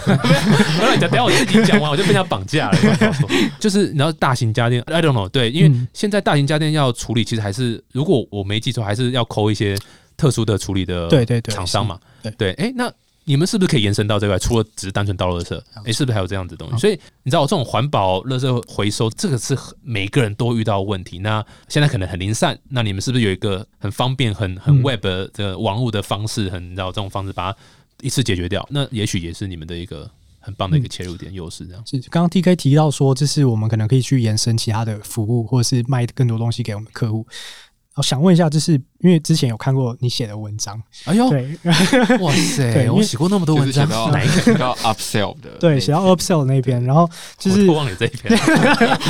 不要讲，等下我自己讲完我就被他绑架了。就是你知道，大型家电，I don't know，对，因为现在大型家电要处理，其实还是如果我没记错，还是要抠一些特殊的处理的对对厂商嘛。对对，哎，那。你们是不是可以延伸到这块？除了只是单纯倒垃圾，哎，是不是还有这样子东西？所以你知道，这种环保垃圾回收，这个是每个人都遇到问题。那现在可能很零散，那你们是不是有一个很方便、很很 web 的网络的方式？很你知道这种方式把它一次解决掉？那也许也是你们的一个很棒的一个切入点优势。这样，是刚刚 T K 提到说，这是我们可能可以去延伸其他的服务，或者是卖更多东西给我们客户。我想问一下，就是因为之前有看过你写的文章，哎呦，对，哇塞，我写过那么多文章，哪一个到 upsell 的？对，写到 upsell 那边，然后就是忘了这一篇，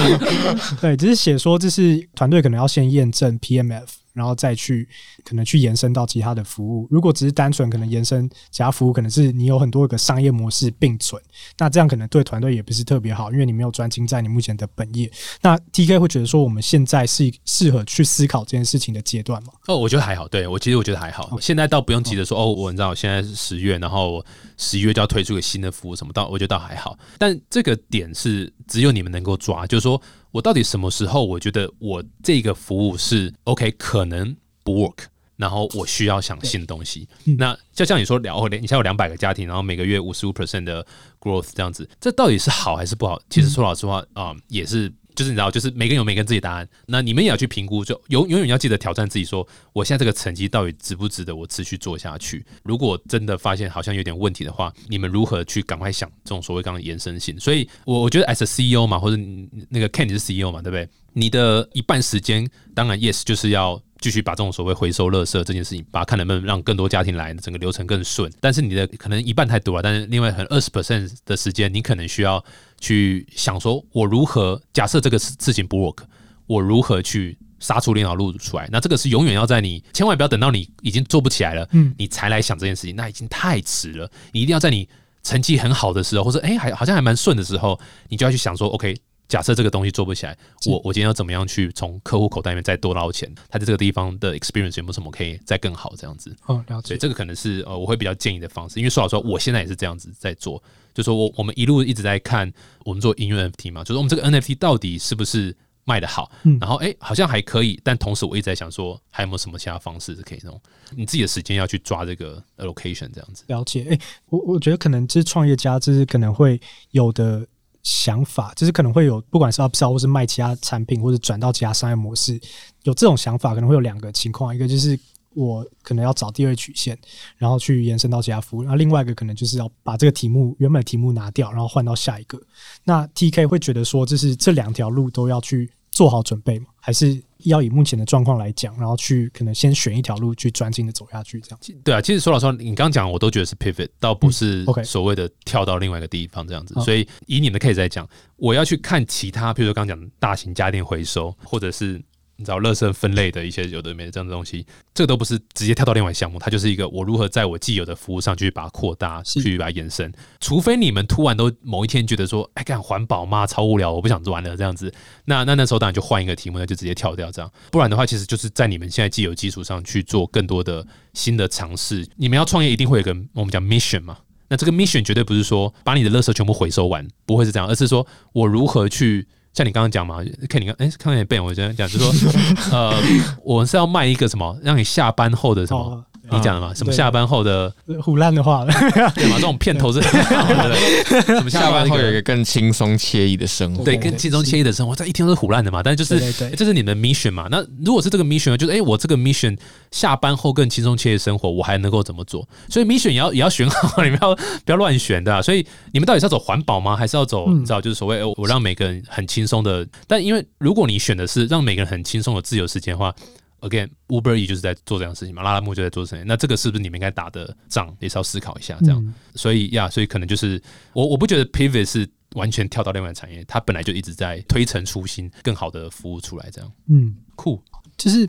对，只是写说就是团队可能要先验证 PMF。然后再去可能去延伸到其他的服务。如果只是单纯可能延伸其他服务，可能是你有很多个商业模式并存，那这样可能对团队也不是特别好，因为你没有专精在你目前的本业。那 T K 会觉得说，我们现在是适合去思考这件事情的阶段吗？哦，我觉得还好。对我其实我觉得还好。现在倒不用急着说哦，我你知道现在是十月，然后十一月就要推出个新的服务什么，倒我觉得倒还好。但这个点是只有你们能够抓，就是说。我到底什么时候我觉得我这个服务是 OK，可能不 work，然后我需要想新的东西。那就像你说，两你现在有两百个家庭，然后每个月五十五 percent 的 growth 这样子，这到底是好还是不好？其实说老实话啊，也是。就是你知道，就是每个人有每个人自己答案。那你们也要去评估，就永永远要记得挑战自己，说我现在这个成绩到底值不值得我持续做下去？如果真的发现好像有点问题的话，你们如何去赶快想这种所谓刚刚延伸性？所以，我我觉得 as a CEO 嘛，或者那个 Ken 你是 CEO 嘛，对不对？你的一半时间，当然 yes 就是要。继续把这种所谓回收垃圾这件事情，把它看能不能让更多家庭来，整个流程更顺。但是你的可能一半太多了，但是另外很二十 percent 的时间，你可能需要去想说，我如何假设这个事情不 work，我如何去杀出另一条路出来？那这个是永远要在你千万不要等到你已经做不起来了，嗯，你才来想这件事情，那已经太迟了。你一定要在你成绩很好的时候，或者哎还好像还蛮顺的时候，你就要去想说，OK。假设这个东西做不起来，我我今天要怎么样去从客户口袋里面再多捞钱？他在这个地方的 experience 有没有什么可以再更好？这样子，哦，了解。这个可能是呃，我会比较建议的方式。因为说老实话，我现在也是这样子在做，就说我我们一路一直在看我们做音乐 NFT 嘛，就是我们这个 NFT 到底是不是卖的好？然后哎，好像还可以，但同时我一直在想说，还有没有什么其他方式是可以弄？你自己的时间要去抓这个 location 这样子。了解。哎，我我觉得可能这是创业家，这是可能会有的。想法就是可能会有，不管是 upsell 或是卖其他产品，或者转到其他商业模式，有这种想法可能会有两个情况，一个就是我可能要找第二曲线，然后去延伸到其他服务。那另外一个可能就是要把这个题目原本题目拿掉，然后换到下一个。那 TK 会觉得说，这是这两条路都要去做好准备吗？还是要以目前的状况来讲，然后去可能先选一条路去专心的走下去，这样？对啊，其实说老实话，你刚刚讲，我都觉得是 pivot，倒不是所谓的跳到另外一个地方这样子。好所以以你的 case 来讲，我要去看其他，比如说刚刚讲的大型家电回收，或者是你知道垃圾分类的一些有的没的这样的东西，这个都不是直接跳到另外项目，它就是一个我如何在我既有的服务上去把它扩大，去把它延伸。除非你们突然都某一天觉得说，哎，干环保吗？超无聊，我不想做完了这样子。那那那时候当然就换一个题目，那就直接跳掉这样。不然的话，其实就是在你们现在既有基础上去做更多的新的尝试。你们要创业，一定会有个我们讲 mission 嘛。那这个 mission 绝对不是说把你的垃圾全部回收完，不会是这样，而是说我如何去。像你刚刚讲嘛，看你刚哎，看你背，我觉得讲，就是说，呃，我是要卖一个什么，让你下班后的什么，哦，你讲的嘛，什么下班后的，胡乱的话了，对嘛，这种 片头是，对 什么下班后有一个更轻松惬意的生活。对，更轻松惬意的生活，这一听都是胡乱的嘛。但是就是这是你们的 mission 嘛。那如果是这个 mission，就是哎、诶我这个 mission 下班后更轻松惬意的生活，我还能够怎么做？所以 mission 也要也要选好，你们要不要乱选的、啊。所以你们到底是要走环保吗？还是要走、嗯你知道，就是所谓、诶我让每个人很轻松的？但因为如果你选的是让每个人很轻松的自由时间的话。Again, Uber E 就是在做这样的事情嘛，拉拉木就在做这样的事情。那这个是不是你们应该打的仗，也是要思考一下这样。嗯所以呀，所以可能就是我我不觉得 Pivot 是完全跳到另外产业，它本来就一直在推陈出新，更好的服务出来，这样嗯，酷。就是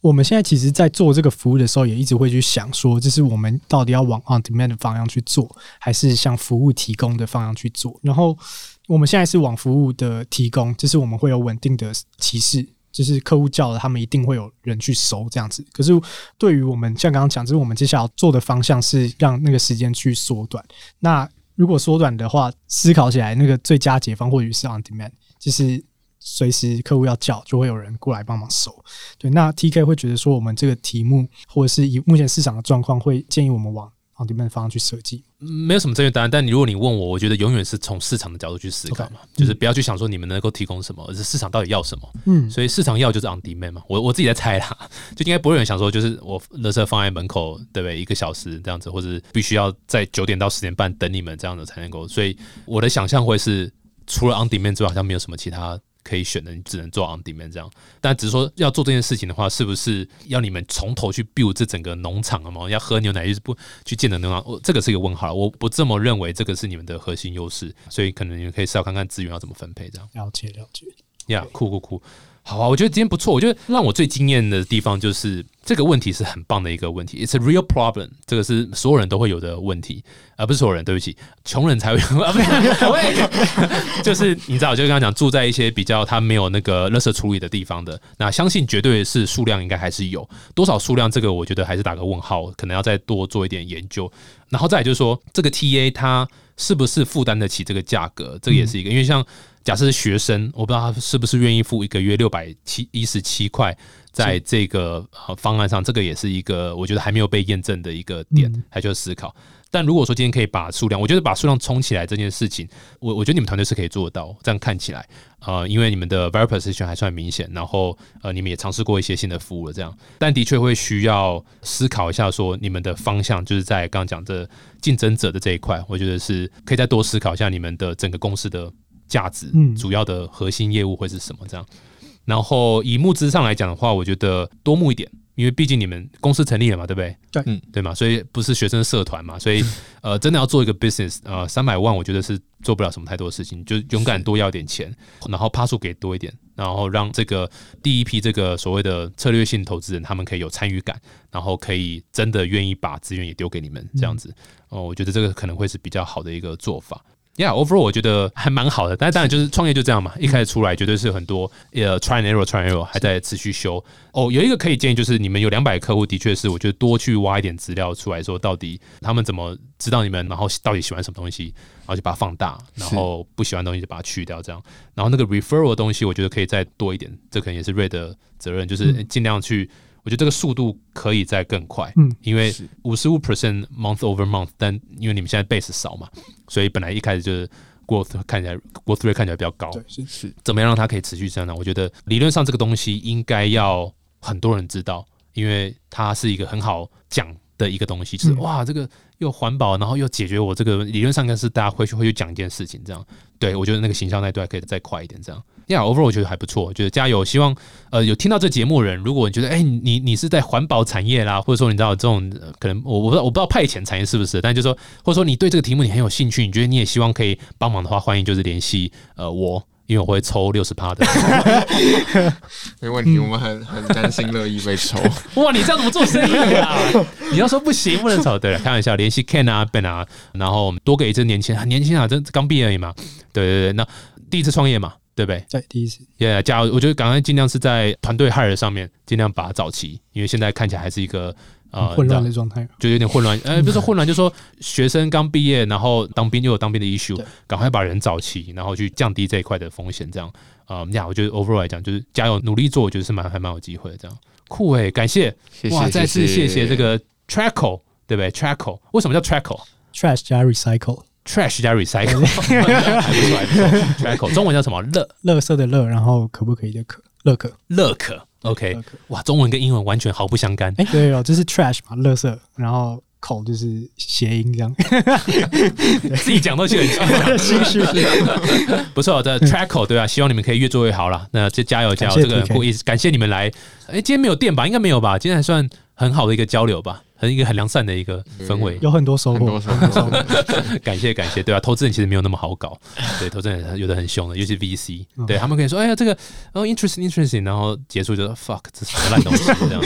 我们现在其实，在做这个服务的时候，也一直会去想说，就是我们到底要往 on demand 的方向去做，还是向服务提供的方向去做？然后我们现在是往服务的提供，就是我们会有稳定的歧视。就是客户叫了，他们一定会有人去收这样子。可是对于我们像刚刚讲，就是我们接下来要做的方向是让那个时间去缩短。那如果缩短的话，思考起来那个最佳解方或许是 on demand，就是随时客户要叫，就会有人过来帮忙收。对，那 TK 会觉得说，我们这个题目或者是以目前市场的状况，会建议我们往 on demand 方向去设计。没有什么正确答案，但如果你问我，我觉得永远是从市场的角度去思考嘛就是不要去想说你们能够提供什么，而是市场到底要什么。嗯，所以市场要就是 on demand 嘛，我我自己在猜啦，就应该不会有人想说，就是我垃圾放在门口，对不对？一个小时这样子，或者必须要在九点到十点半等你们这样子才能够。所以我的想象会是，除了 on demand 之外，好像没有什么其他可以选的，你只能做 on demand 这样。但只是说要做这件事情的话，是不是要你们从头去 build 这整个农场了吗？要喝牛奶就是不去建的农场，我这个是一个问号，我不这么认为，这个是你们的核心优势，所以可能你们可以是要看看资源要怎么分配这样。了解了解。呀、酷酷酷，好啊！我觉得今天不错。我觉得让我最惊艳的地方就是这个问题是很棒的一个问题，It's a real problem。这个是所有人都会有的问题，而、不是所有人，对不起，穷人才会有啊，不是，就是你知道，我就刚刚讲住在一些比较他没有那个垃圾处理的地方的，那相信绝对是数量应该还是有多少数量，这个我觉得还是打个问号，可能要再多做一点研究。然后再就是说，这个 TA 它是不是负担得起这个价格，这个也是一个，因为像。假设是学生，我不知道他是不是愿意付一个月六百七一十七块，在这个呃方案上，这个也是一个我觉得还没有被验证的一个点嗯，还需要思考。但如果说今天可以把数量，我觉得把数量冲起来这件事情，我我觉得你们团队是可以做得到。这样看起来，呃，因为你们的 value position 还算明显，然后呃，你们也尝试过一些新的服务了，这样，但的确会需要思考一下，说你们的方向就是在刚刚讲的竞争者的这一块，我觉得是可以再多思考一下你们的整个公司的价值，嗯主要的核心业务会是什么这样。然后以募资上来讲的话，我觉得多募一点，因为毕竟你们公司成立了嘛，对不对？对嗯对嘛，所以不是学生社团嘛，所以呃，真的要做一个 business，呃，三百万我觉得是做不了什么太多的事情，就勇敢多要点钱，然后趴数给多一点，然后让这个第一批这个所谓的策略性投资人，他们可以有参与感，然后可以真的愿意把资源也丢给你们这样子，哦、我觉得这个可能会是比较好的一个做法。Yeah，overall 我觉得还蛮好的，但当然就是创业就这样嘛，一开始出来绝对是很多呃 try and error，try and error 还在持续修。哦，有一个可以建议就是你们有两百客户，的确是我觉得多去挖一点资料出来，说到底他们怎么知道你们，然后到底喜欢什么东西，然后就把它放大，然后不喜欢的东西就把它去掉，这样。然后那个 referral 的东西，我觉得可以再多一点，这可能也是瑞的责任，就是尽量去。我觉得这个速度可以再更快，嗯。因为是。五十五 percent month over month，但因为你们现在 base 少嘛，所以本来一开始就是 growth 看起来 growth rate 看起来比较高，对，是。是。怎么样让它可以持续增长？我觉得理论上这个东西应该要很多人知道，因为它是一个很好讲的一个东西，就是嗯哇，这个又环保，然后又解决我这个理论上跟是大家会去会去讲一件事情，这样。对我觉得那个形象那段可以再快一点，这样。呀、yeah,，overall 我觉得还不错，就是加油。希望呃有听到这节目的人，如果你觉得哎、你你是在环保产业啦，或者说你知道这种、呃可能我我不知道我不知道派遣产业是不是，但就是说或者说你对这个题目你很有兴趣，你觉得你也希望可以帮忙的话，欢迎就是联系呃我。因为我会抽六十趴的，没问题，我们很很甘心乐意被抽。哇，你这样怎么做生意啊？你要说不行，不能抽。对了，开玩笑，联系 Ken 啊、Ben 啊，然后我们多给一支年轻，很年轻啊，真刚毕业而已嘛。对对对，那第一次创业嘛，对不对？在第一次，也、yeah, 加油！我觉得刚刚尽量是在团队 hire 上面尽量把它早期，因为现在看起来还是一个呃混乱的状态，就有点混乱。呃，不是混乱，就是说学生刚毕业，然后当兵又有当兵的 issue，赶快把人找齐，然后去降低这一块的风险，这样。啊、呃，呀，我觉得 overall 来讲，就是加油努力做，我觉得是蛮还蛮有机会的。这样酷诶、欸，感谢谢谢哇！再次谢谢这个 Trackle，对不对？Trackle 为什么叫 Trackle？Trash 加 Recycle，Trash 加 Recycle，还不错，还不错。Trackle 中文叫什么？乐乐色的乐，然后可不可以的可乐可乐可 OK，哇，中文跟英文完全毫不相干。哎、欸，对哦，这是 Trash 嘛，乐色，然后。口就是谐音这样，自己讲都是很心虚。不错这 Trackle 对吧、啊？希望你们可以越做越好啦。那就加油加油！这个不意思，感谢你们来。哎，今天没有电吧？应该没有吧？今天还算很好的一个交流吧，很一个很良善的一个氛围，有很多收获。感谢感谢，对啊，投资人其实没有那么好搞，对，投资人有的很凶的，尤其 VC，对他们可以说，哎呀，这个哦 interesting interesting，然后结束就是 fuck，这什么烂东西这样，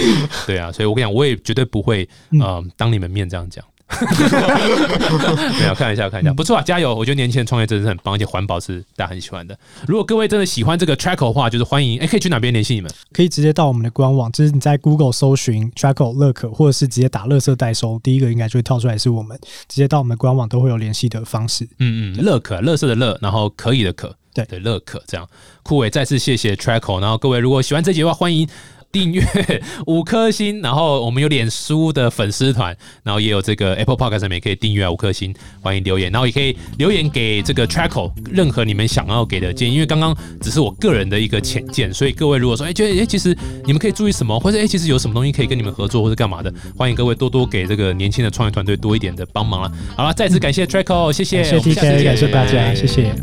对啊，所以我跟你讲，我也绝对不会呃当你们面这样讲。没有，看一下，看一下，不错啊，加油！我觉得年轻人创业真的是很棒，而且环保是大家很喜欢的。如果各位真的喜欢这个 Trackle 的话，就是欢迎，哎，可以去哪边联系你们？可以直接到我们的官网，就是你在 Google 搜寻 Trackle 乐可，或者是直接打“乐色代收”，第一个应该就会跳出来是我们。直接到我们的官网都会有联系的方式。嗯嗯，乐可，乐色的乐，然后可以的可，对对，乐可这样。酷伟再次谢谢 Trackle，然后各位如果喜欢这集的话，欢迎。订阅五颗星，然后我们有脸书的粉丝团，然后也有这个 Apple Podcast 上面也可以订阅五颗星，欢迎留言，然后也可以留言给这个 Trackle 任何你们想要给的建议，因为刚刚只是我个人的一个浅见，所以各位如果说哎觉得哎其实你们可以注意什么，或者哎其实有什么东西可以跟你们合作或者干嘛的，欢迎各位多多给这个年轻的创业团队多一点的帮忙了。好了，再次感谢 Trackle，谢谢，谢谢感谢大家，谢谢。